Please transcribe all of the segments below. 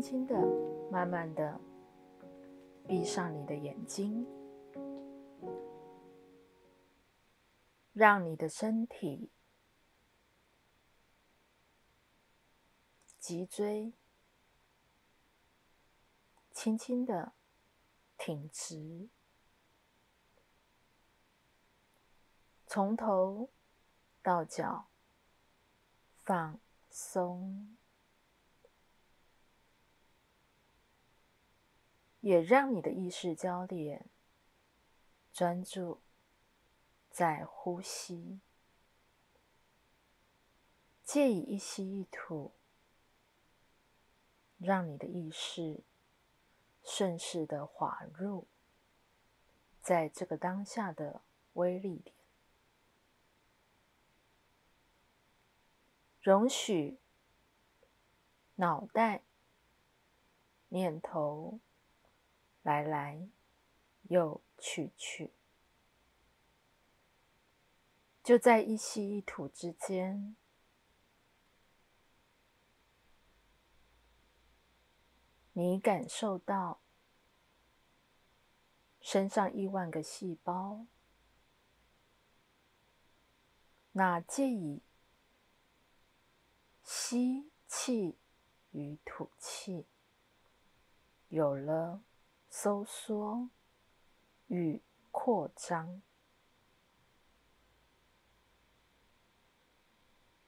轻轻的、慢慢的闭上你的眼睛，让你的身体、脊椎轻轻的挺直，从头到脚放松。也让你的意识焦点专注在呼吸，借以一吸一吐，让你的意识顺势的滑入在这个当下的微力点，容许脑袋念头。来来，又去去，就在一吸一吐之间，你感受到身上亿万个细胞，那借以吸气与吐气有了。收缩与扩张，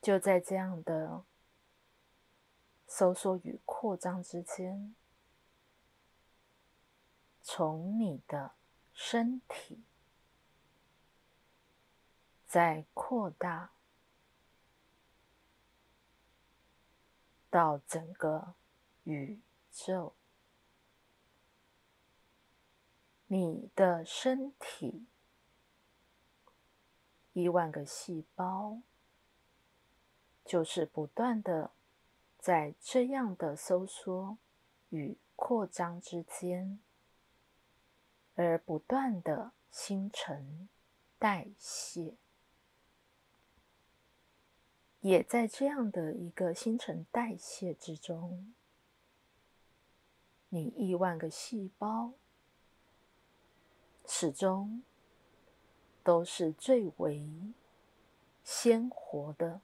就在这样的收缩与扩张之间，从你的身体在扩大到整个宇宙。你的身体，亿万个细胞，就是不断的在这样的收缩与扩张之间，而不断的新陈代谢，也在这样的一个新陈代谢之中，你亿万个细胞。始终都是最为鲜活的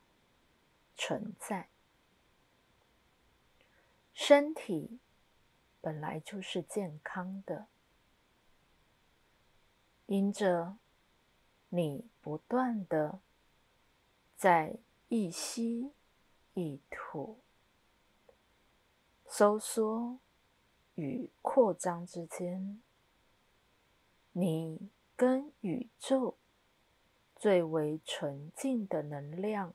存在。身体本来就是健康的，因着你不断的在一吸一吐、收缩与扩张之间。你跟宇宙最为纯净的能量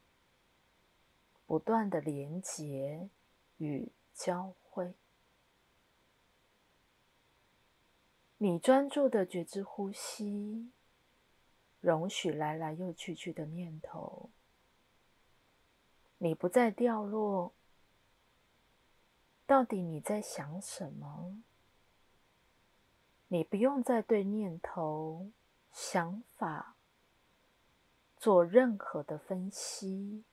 不断的连接与交汇，你专注的觉知呼吸，容许来来又去去的念头，你不再掉落。到底你在想什么？你不用再对念头、想法做任何的分析，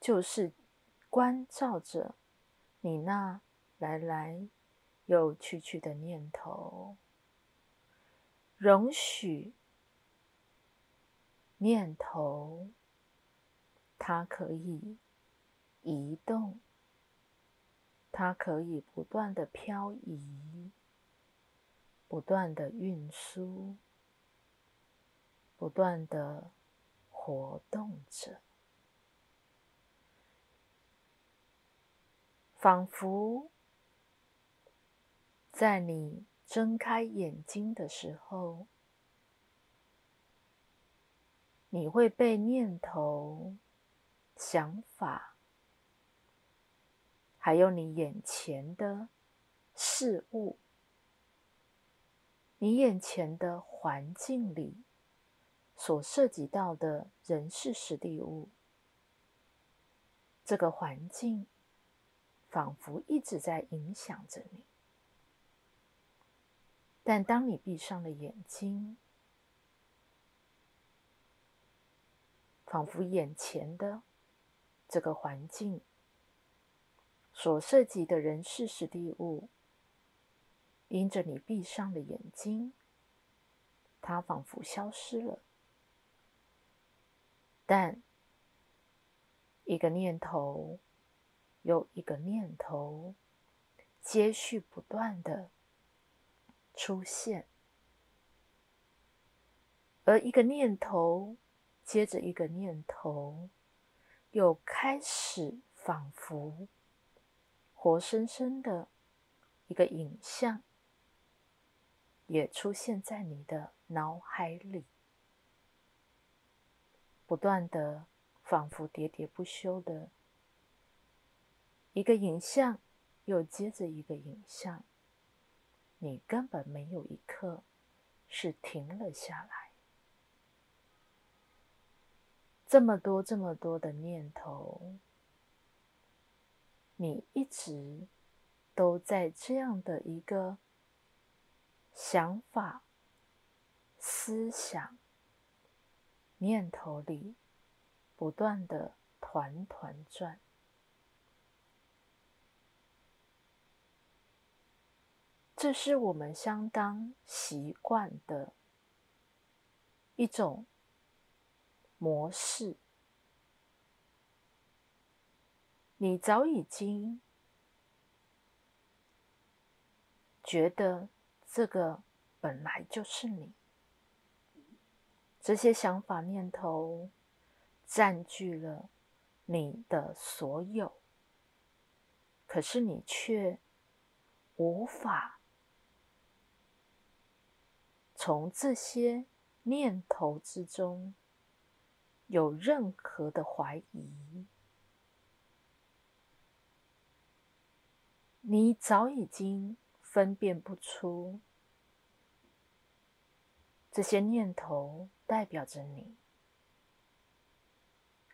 就是关照着你那来来又去去的念头，容许念头它可以移动，它可以不断的漂移。不断的运输，不断的活动着，仿佛在你睁开眼睛的时候，你会被念头、想法，还有你眼前的事物。你眼前的环境里所涉及到的人事、实地物，这个环境仿佛一直在影响着你。但当你闭上了眼睛，仿佛眼前的这个环境所涉及的人事、实地物，因着你闭上的眼睛，它仿佛消失了。但一个念头又一个念头，接续不断的出现，而一个念头接着一个念头，又开始仿佛活生生的一个影像，也出现在你的脑海里。不断的，仿佛喋喋不休的一个影像，又接着一个影像，你根本没有一刻是停了下来。这么多、这么多的念头，你一直都在这样的一个想法、思想。念头里不断的团团转，这是我们相当习惯的一种模式。你早已经觉得这个本来就是你。这些想法念头占据了你的所有，可是你却无法从这些念头之中有任何的怀疑。你早已经分辨不出。这些念头代表着你，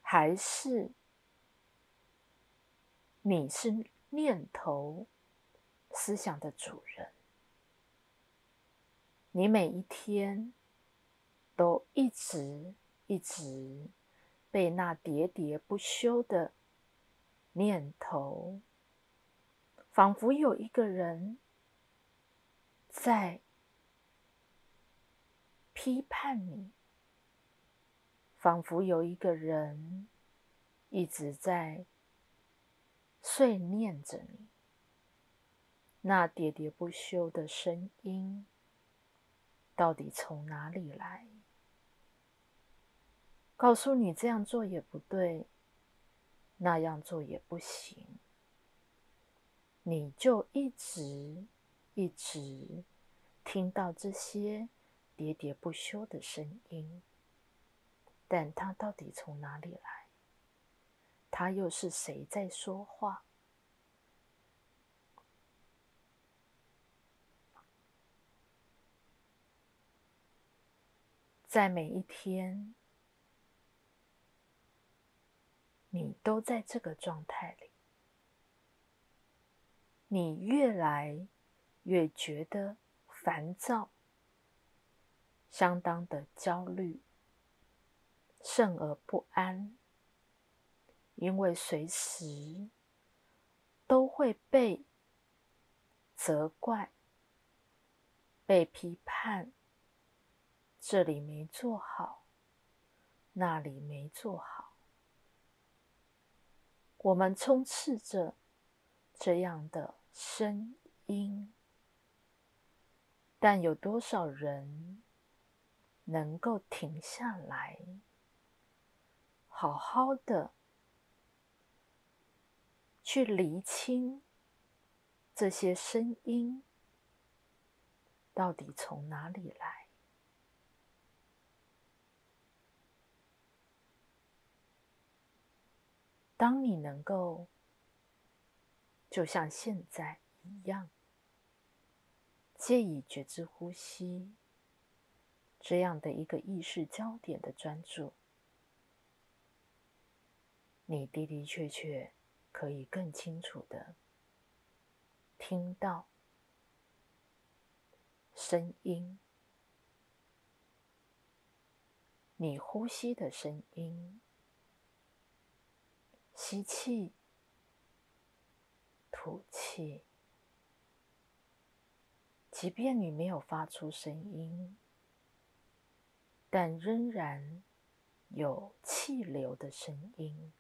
还是你是念头思想的主人？你每一天都一直一直被那喋喋不休的念头，仿佛有一个人在。批判你，仿佛有一个人一直在碎念着你。那喋喋不休的声音，到底从哪里来？告诉你这样做也不对，那样做也不行，你就一直一直听到这些。喋喋不休的声音，但它到底从哪里来？它又是谁在说话？在每一天，你都在这个状态里，你越来越觉得烦躁。相当的焦虑，甚而不安，因为随时都会被责怪、被批判，这里没做好，那里没做好，我们充斥着这样的声音，但有多少人？能够停下来，好好的去厘清这些声音到底从哪里来。当你能够就像现在一样，借以觉知呼吸。这样的一个意识焦点的专注，你的的确确可以更清楚的听到声音，你呼吸的声音，吸气，吐气。即便你没有发出声音，但仍然有气流的声音。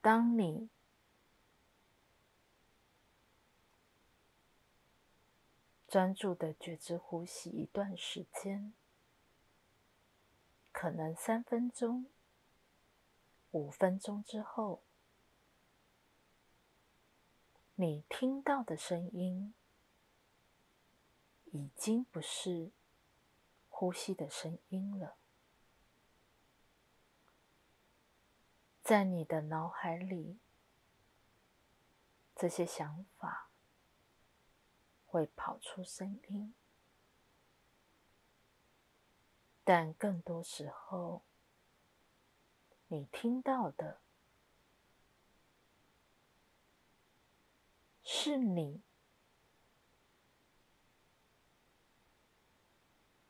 当你专注的觉知呼吸一段时间，可能三分钟、五分钟之后，你听到的声音已经不是呼吸的声音了。在你的脑海里，这些想法会跑出声音，但更多时候，你听到的是你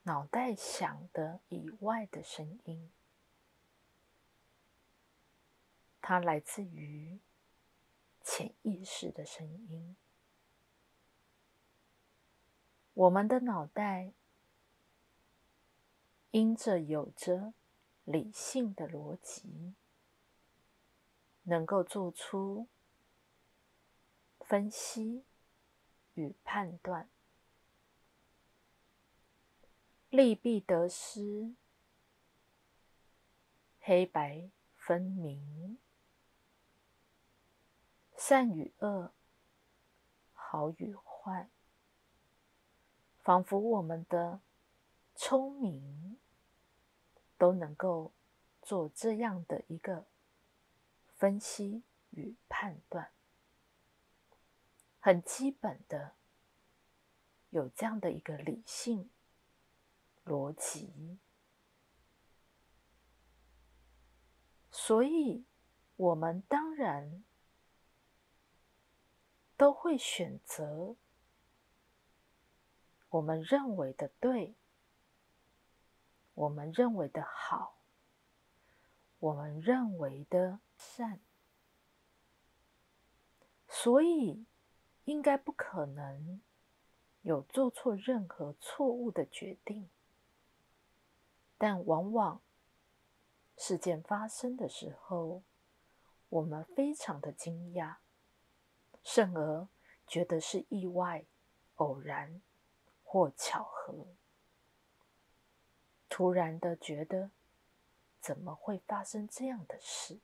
脑袋想的以外的声音。它来自于潜意识的声音。我们的脑袋因着有着理性的逻辑，能够做出分析与判断，利弊得失，黑白分明。善与恶，好与坏，仿佛我们的聪明都能够做这样的一个分析与判断，很基本的有这样的一个理性逻辑，所以我们当然。都会选择我们认为的对，我们认为的好，我们认为的善，所以应该不可能有做错任何错误的决定。但往往事件发生的时候，我们非常的惊讶。甚而觉得是意外、偶然或巧合，突然的觉得怎么会发生这样的事？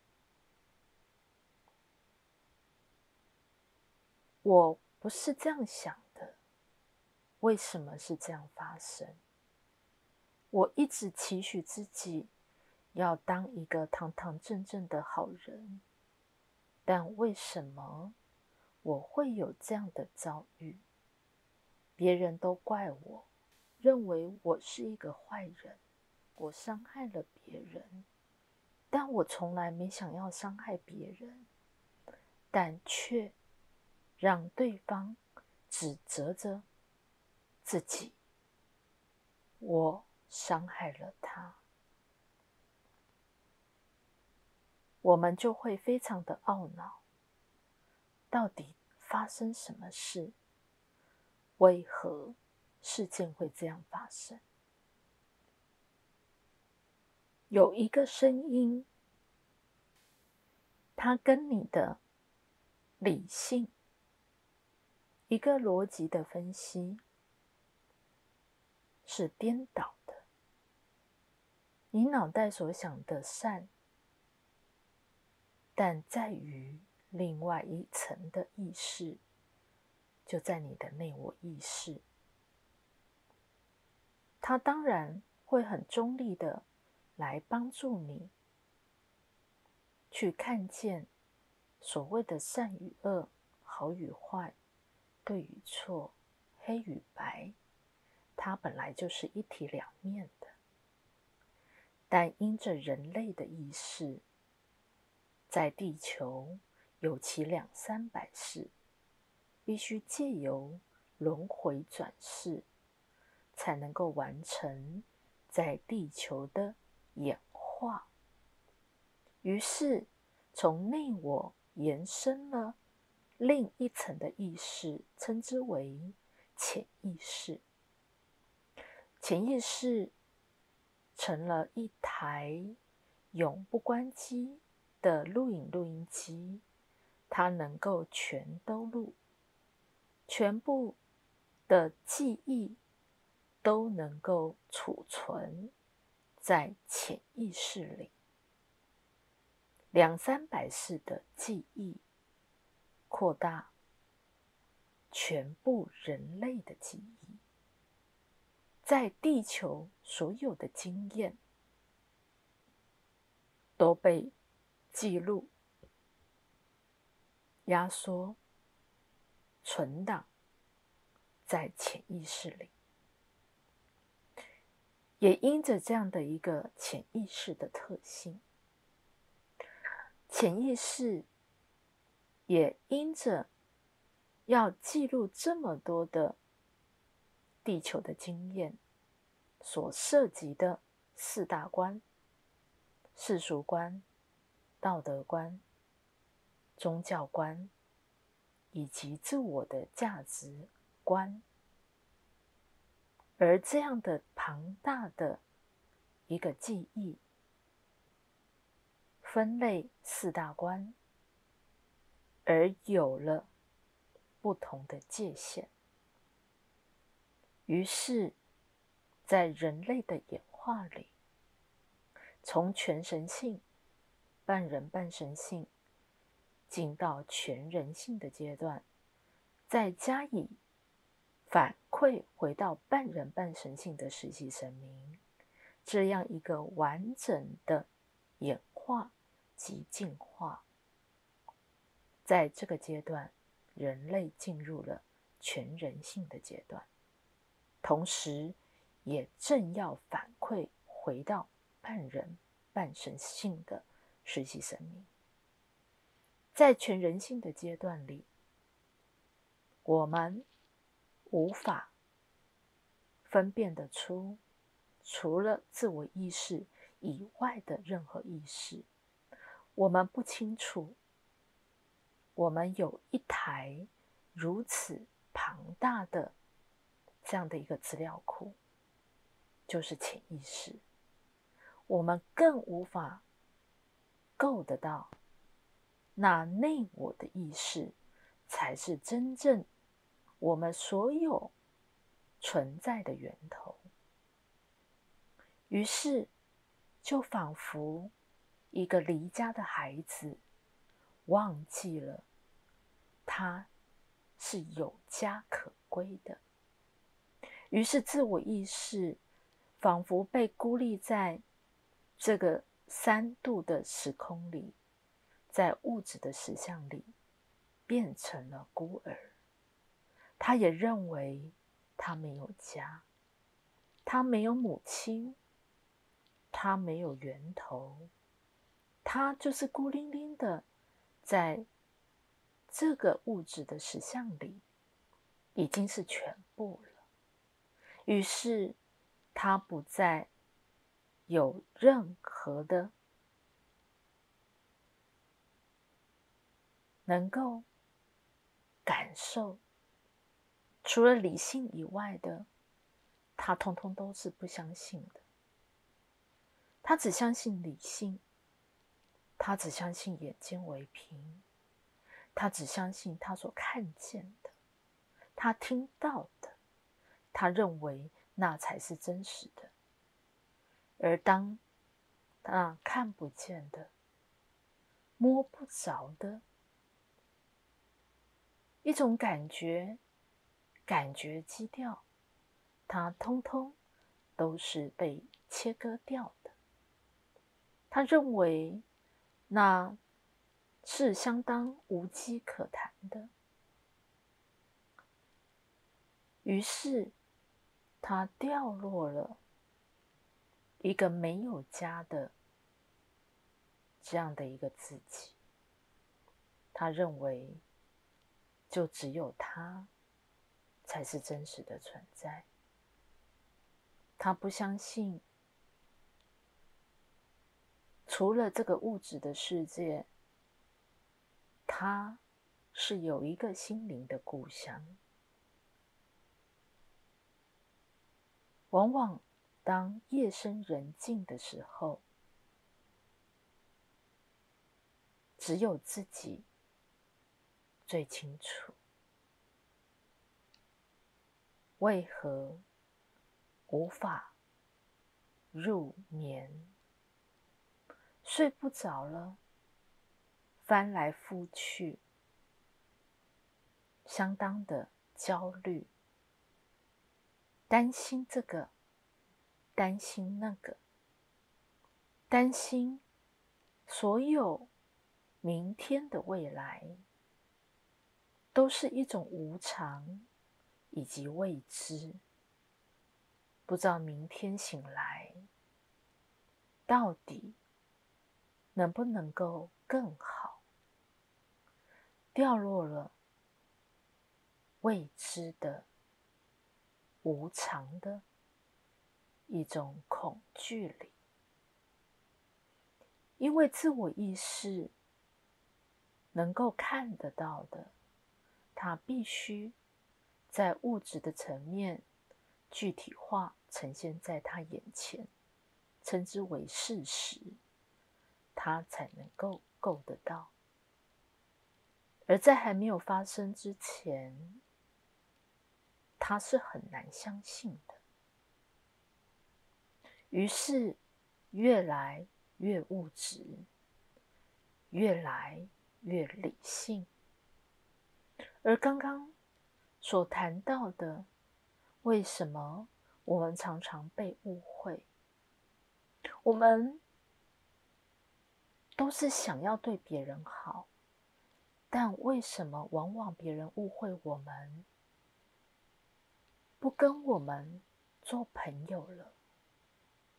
我不是这样想的，为什么是这样发生？我一直期许自己要当一个堂堂正正的好人，但为什么？我会有这样的遭遇，别人都怪我，认为我是一个坏人，我伤害了别人，但我从来没想要伤害别人，但却让对方指责着自己，我伤害了他，我们就会非常的懊恼。到底发生什么事？为何事件会这样发生？有一个声音，它跟你的理性、一个逻辑的分析是颠倒。你脑袋所想的善，但在于。另外一层的意识，就在你的内我意识，它当然会很中立的来帮助你去看见所谓的善与恶、好与坏、对与错、黑与白，它本来就是一体两面的，但因着人类的意识，在地球。有其两三百世，必须借由轮回转世，才能够完成在地球的演化。于是，从内我延伸了另一层的意识，称之为潜意识。潜意识成了一台永不关机的录影录音机，它能够全都录，全部的记忆都能够储存在潜意识里。两三百世的记忆，扩大全部人类的记忆，在地球所有的经验都被记录、压缩、存档在潜意识里，也因着这样的一个潜意识的特性。潜意识也因着要记录这么多的地球的经验，所涉及的四大观：世俗观、道德观、宗教观，以及自我的价值观。而这样的庞大的一个记忆。分类四大关，而有了不同的界限。于是，在人类的演化里，从全神性、半人半神性，进到全人性的阶段，再加以反馈回到半人半神性的实际神明，这样一个完整的演化。及进化，在这个阶段，人类进入了全人性的阶段，同时也正要反馈回到半人半神性的实际生命。在全人性的阶段里，我们无法分辨得出除了自我意识以外的任何意识。我们不清楚，我们有一台如此庞大的这样的一个资料库，就是潜意识。我们更无法够得到那内我的意识，才是真正我们所有存在的源头。于是，就仿佛。一个离家的孩子忘记了，他是有家可归的。于是，自我意识仿佛被孤立在这个三度的时空里，在物质的实相里，变成了孤儿。他也认为他没有家，他没有母亲，他没有源头。他就是孤零零的，在这个物质的实相里，已经是全部了。于是，他不再有任何的能够感受，除了理性以外的，他通通都是不相信的。他只相信理性。他只相信眼睛为凭，他只相信他所看见的，他听到的，他认为那才是真实的。而当那看不见的、摸不着的一种感觉、感觉基调，它通通都是被切割掉的。他认为。那是相当无稽可谈的。于是，他掉落了一个没有家的这样的一个自己。他认为，就只有他才是真实的存在。他不相信。除了这个物质的世界他是有一个心灵的故乡。往往当夜深人静的时候，只有自己最清楚，为何无法入眠，睡不着了，翻来覆去，相当的焦虑。担心这个，担心那个，担心所有明天的未来，都是一种无常以及未知。不知道明天醒来，到底能不能够更好？掉落了未知的。无常的一种恐惧里，因为自我意识能够看得到的，它必须在物质的层面具体化呈现在他眼前，称之为事实，他才能够够得到。而在还没有发生之前，他是很难相信的，于是越来越物质，越来越理性。而刚刚所谈到的，为什么我们常常被误会？我们都是想要对别人好，但为什么往往别人误会我们？不跟我们做朋友了，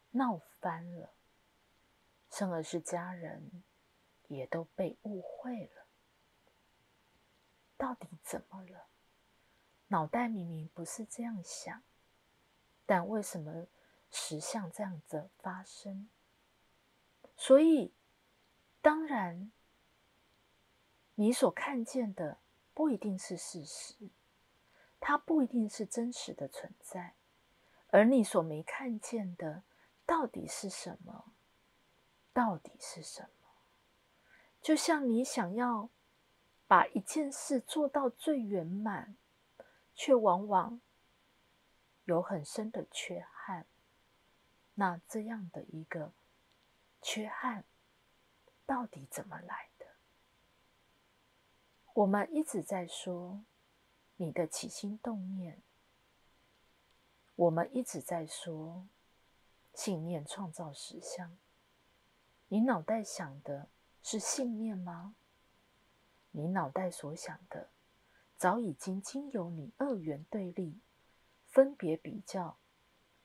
闹翻了，甚而是家人也都被误会了。到底怎么了？脑袋明明不是这样想，但为什么实像这样子发生？所以，当然，你所看见的不一定是事实。它不一定是真实的存在，而你所没看见的，到底是什么？到底是什么？就像你想要把一件事做到最圆满，却往往有很深的缺憾。那这样的一个缺憾，到底怎么来的？我们一直在说。你的起心动念，我们一直在说信念创造实相。你脑袋想的是信念吗？你脑袋所想的，早已经经由你二元对立、分别比较、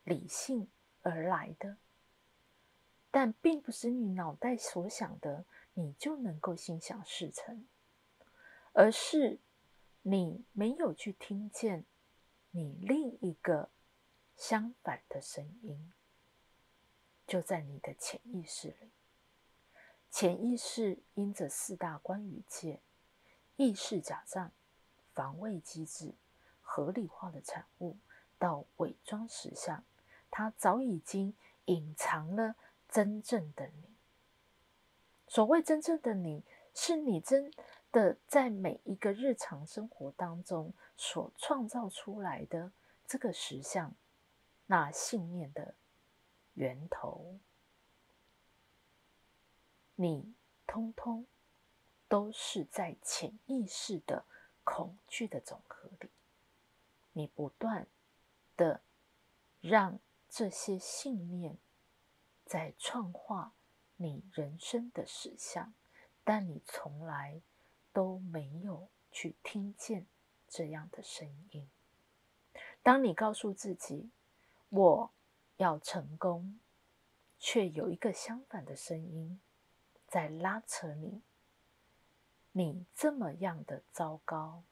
理性而来的，但并不是你脑袋所想的，你就能够心想事成，而是。你没有去听见你另一个相反的声音，就在你的潜意识里。潜意识因着四大关语界、意识假象、防卫机制、合理化的产物，到伪装实相，它早已经隐藏了真正的你。所谓真正的你，是你真。的在每一个日常生活当中所创造出来的这个实相，那信念的源头，你通通都是在潜意识的恐惧的总和里，你不断的让这些信念在创化你人生的实相，但你从来。都没有去听见这样的声音。当你告诉自己“我要成功”，却有一个相反的声音在拉扯你。你这么样的糟糕，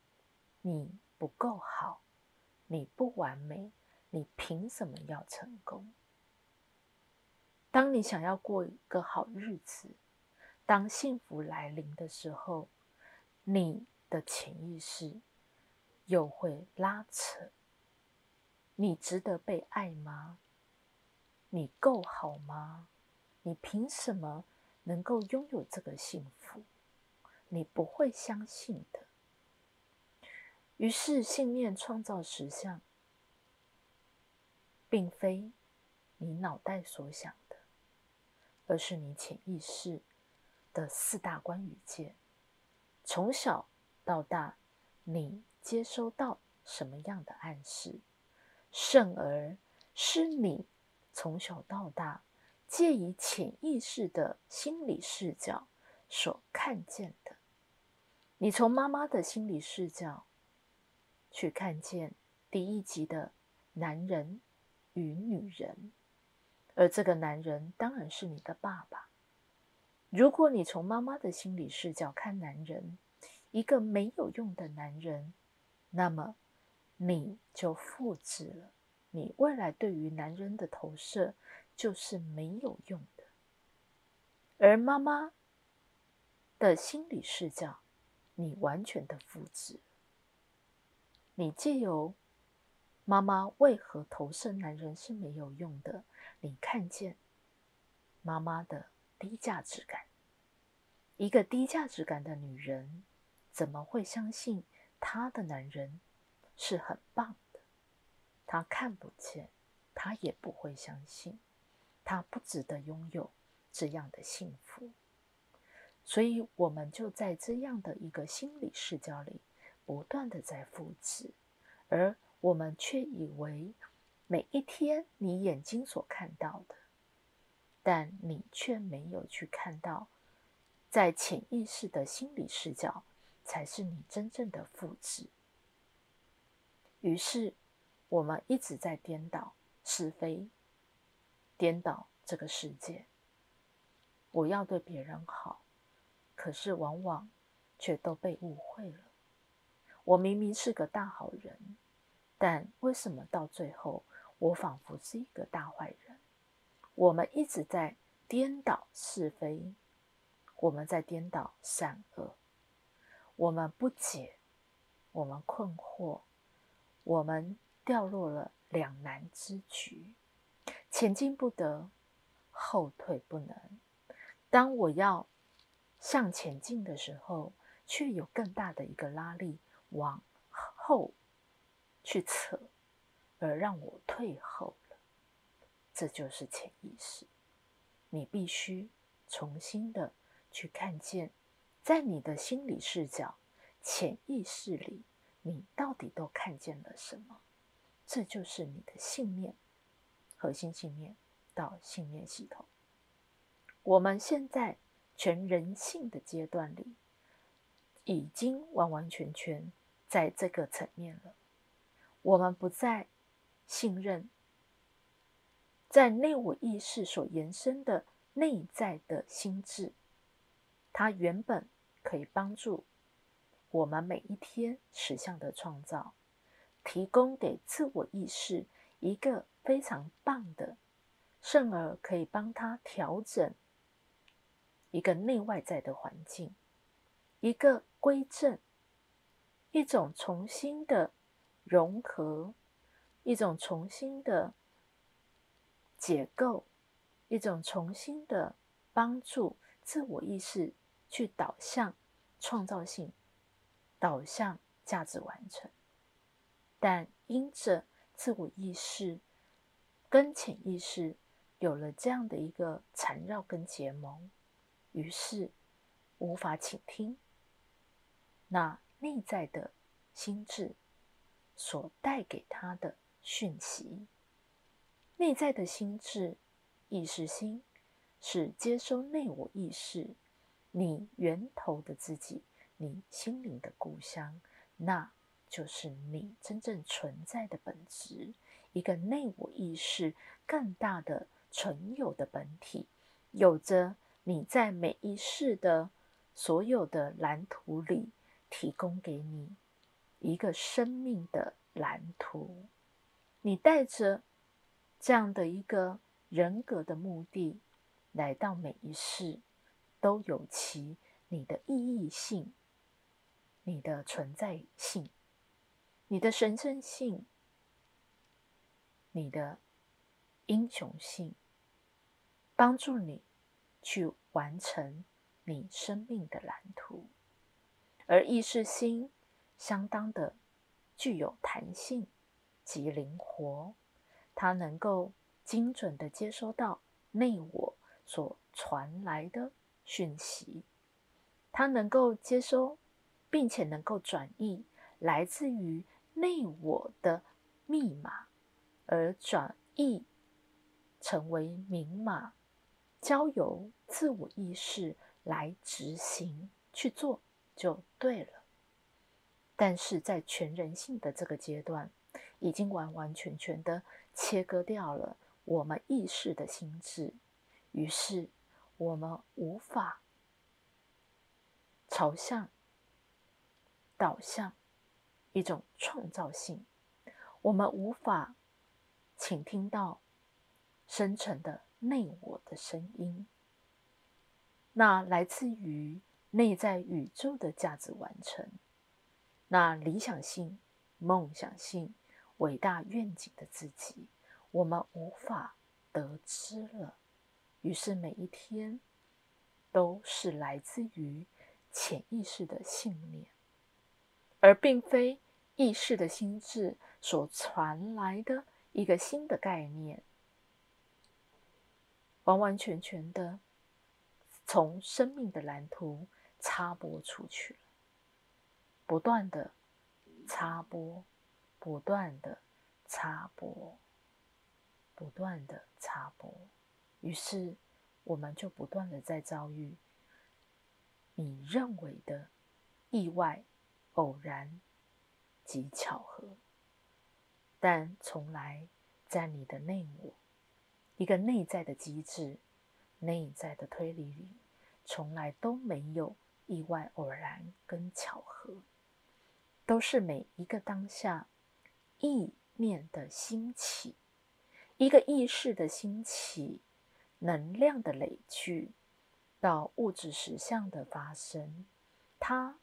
你不够好，你不完美，你凭什么要成功？当你想要过一个好日子，当幸福来临的时候，你的潜意识又会拉扯。你值得被爱吗？你够好吗？你凭什么能够拥有这个幸福？你不会相信的。于是，信念创造实相，并非你脑袋所想的，而是你潜意识的四大关语界。从小到大，你接收到什么样的暗示，甚而是你从小到大借以潜意识的心理视角所看见的。你从妈妈的心理视角。去看见第一集的男人与女人，而这个男人当然是你的爸爸。如果你从妈妈的心理视角看男人，一个没有用的男人，那么你就复制了你未来对于男人的投射，就是没有用的。而妈妈的心理视角，你完全的复制。你借由妈妈为何投射男人是没有用的？你看见妈妈的低价值感。一个低价值感的女人，怎么会相信她的男人是很棒的？她看不见，她也不会相信，她不值得拥有这样的幸福。所以，我们就在这样的一个心理视角里。不断的在复制，而我们却以为每一天你眼睛所看到的，但你却没有去看到，在潜意识的心理视角才是你真正的复制。于是，我们一直在颠倒是非，颠倒这个世界。我要对别人好，可是往往却都被误会了。我明明是个大好人，但为什么到最后我仿佛是一个大坏人？我们一直在颠倒是非，我们在颠倒善恶，我们不解，我们困惑，我们掉落了两难之局，前进不得，后退不能。当我要向前进的时候，却有更大的一个拉力。往后去扯，而让我退后，这就是潜意识。你必须重新的去看见，在你的心理视角、潜意识里，你到底都看见了什么？这就是你的信念，核心信念到信念系统。我们现在全人性的阶段里，已经完完全全。在这个层面了，我们不再信任在内我意识所延伸的内在的心智，它原本可以帮助我们每一天实相的创造，提供给自我意识一个非常棒的，甚而可以帮他调整一个内外在的环境，一个归正。一种重新的融合，一种重新的解构，一种重新的帮助自我意识去导向创造性，导向价值完成。但因着自我意识跟潜意识有了这样的一个缠绕跟结盟，于是无法倾听。那。内在的心智所带给他的讯息，内在的心智意识心是接收内我意识，你源头的自己，你心灵的故乡，那就是你真正存在的本质，一个内我意识更大的存有的本体，有着你在每一世的所有的蓝图里。提供给你一个生命的蓝图，你带着这样的一个人格的目的来到每一世，都有其你的意义性。你的存在性、你的神圣性、你的英雄性，帮助你去完成你生命的蓝图。而意识心相当的具有弹性及灵活，它能够精准的接收到内我所传来的讯息，它能够接收，并且能够转译来自于内我的密码，而转译成为明码，交由自我意识来执行去做。就对了，但是在全人性的这个阶段，已经完完全全的切割掉了我们意识的心智，于是我们无法朝向导向一种创造性，我们无法倾听到深沉的内我的声音，那来自于。内在宇宙的价值完成，那理想性、梦想性、伟大愿景的自己，我们无法得知了。于是每一天都是来自于潜意识的信念，而并非意识的心智所传来的一个新的概念，完完全全的从生命的蓝图。插播出去了，不断的插播，不断的插播，不断的插播，于是我们就不断的在遭遇你认为的意外、偶然及巧合，但从来在你的内我一个内在的机制、内在的推理里，从来都没有。意外、偶然跟巧合，都是每一个当下意念的兴起，一个意识的兴起，能量的累积，到物质实相的发生，它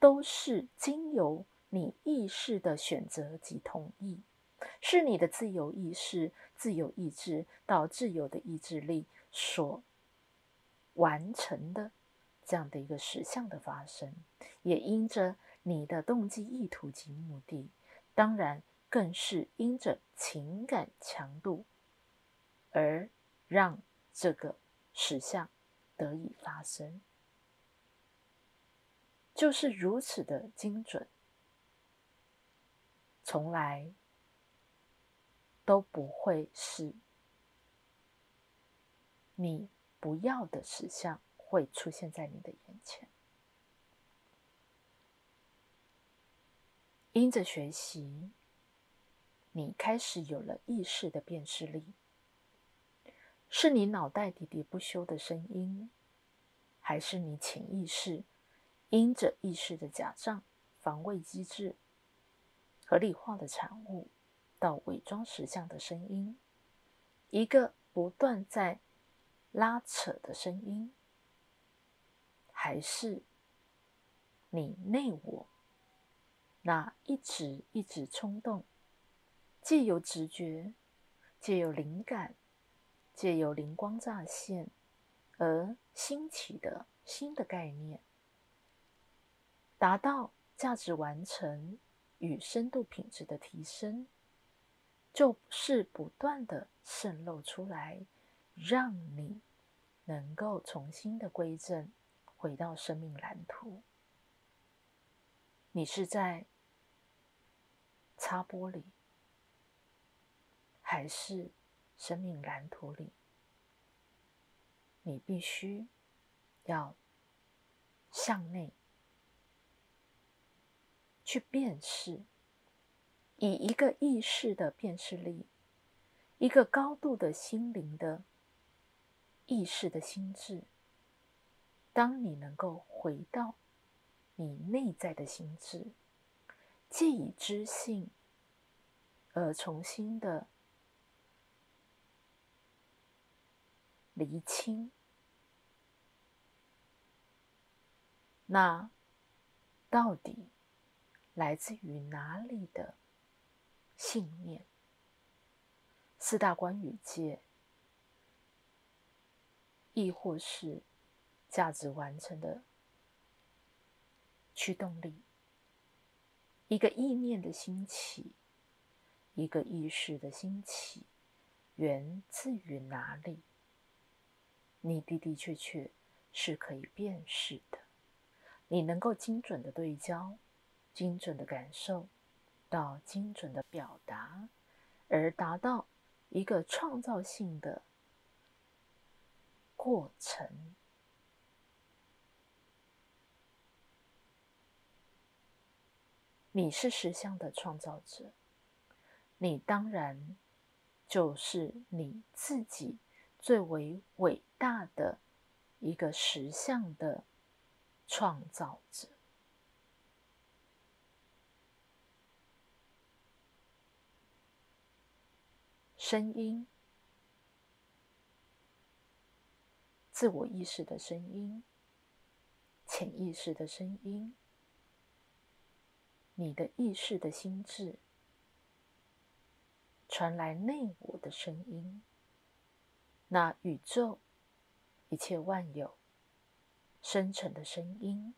都是经由你意识的选择及同意，是你的自由意识、自由意志到自由的意志力所完成的。这样的一个实相的发生，也因着你的动机、意图及目的，当然更是因着情感强度，而让这个实相得以发生，就是如此的精准，从来都不会是你不要的实相。会出现在你的眼前。因着学习，你开始有了意识的辨识力，是你脑袋喋喋不休的声音，还是你潜意识因着意识的假象、防卫机制、合理化的产物，到伪装实相的声音，一个不断在拉扯的声音。还是你内我那一直一直冲动，借由直觉，借由灵感，借由灵光乍现而兴起的新的概念，达到价值完成与深度品质的提升，就是不断的渗漏出来，让你能够重新的归正。回到生命蓝图，你是在擦玻璃，还是生命蓝图里？你必须要向内去辨识，以一个意识的辨识力，一个高度的心灵的意识的心智。当你能够回到你内在的心智，借以知性而重新的厘清，那到底来自于哪里的信念？四大关语界，亦或是价值完成的驱动力？一个意念的兴起，一个意识的兴起，源自于哪里？你的的确确是可以辨识的，你能够精准的对焦，精准的感受到精准的表达，而达到一个创造性的过程。你是实相的创造者，你当然就是你自己最为伟大的一个实相的创造者。声音，自我意识的声音，潜意识的声音。你的意识的心智传来内我的声音，那宇宙一切万有生成的声音，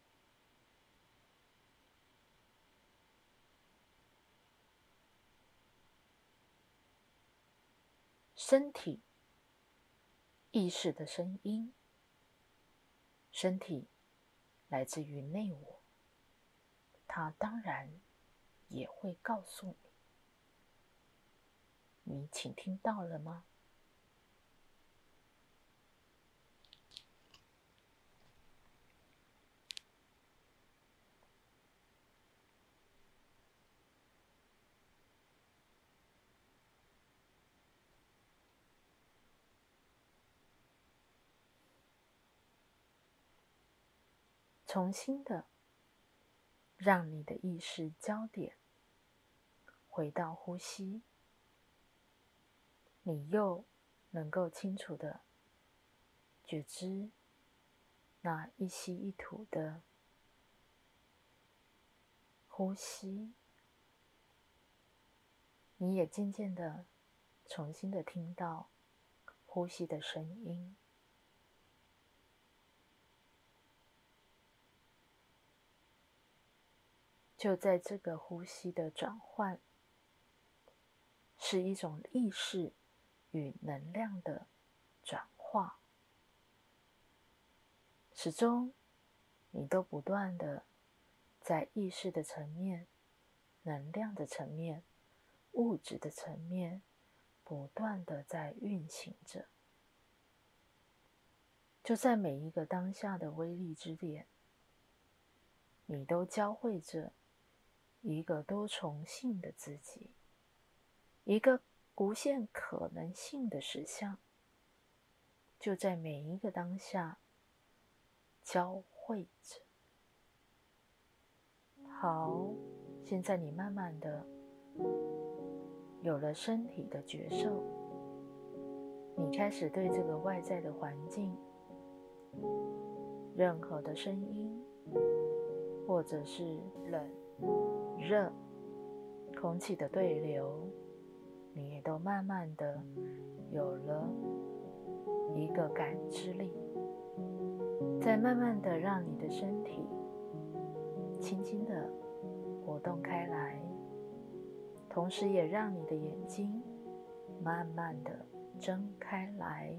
身体意识的声音，身体来自于内我。他当然也会告诉你，你请听到了吗？重新的。让你的意识焦点回到呼吸，你又能够清楚的觉知那一吸一吐的呼吸，你也渐渐的重新的听到呼吸的声音。就在这个呼吸的转换，是一种意识与能量的转化，始终你都不断的在意识的层面、能量的层面、物质的层面，不断的在运行着。就在每一个当下的威力之点，你都交汇着。一个多重性的自己，一个无限可能性的实相，就在每一个当下交汇着。好，现在你慢慢的有了身体的觉受，你开始对这个外在的环境，任何的声音，或者是冷。热，空气的对流，你也都慢慢的有了一个感知力，再慢慢的让你的身体轻轻的活动开来，同时也让你的眼睛慢慢的睁开来。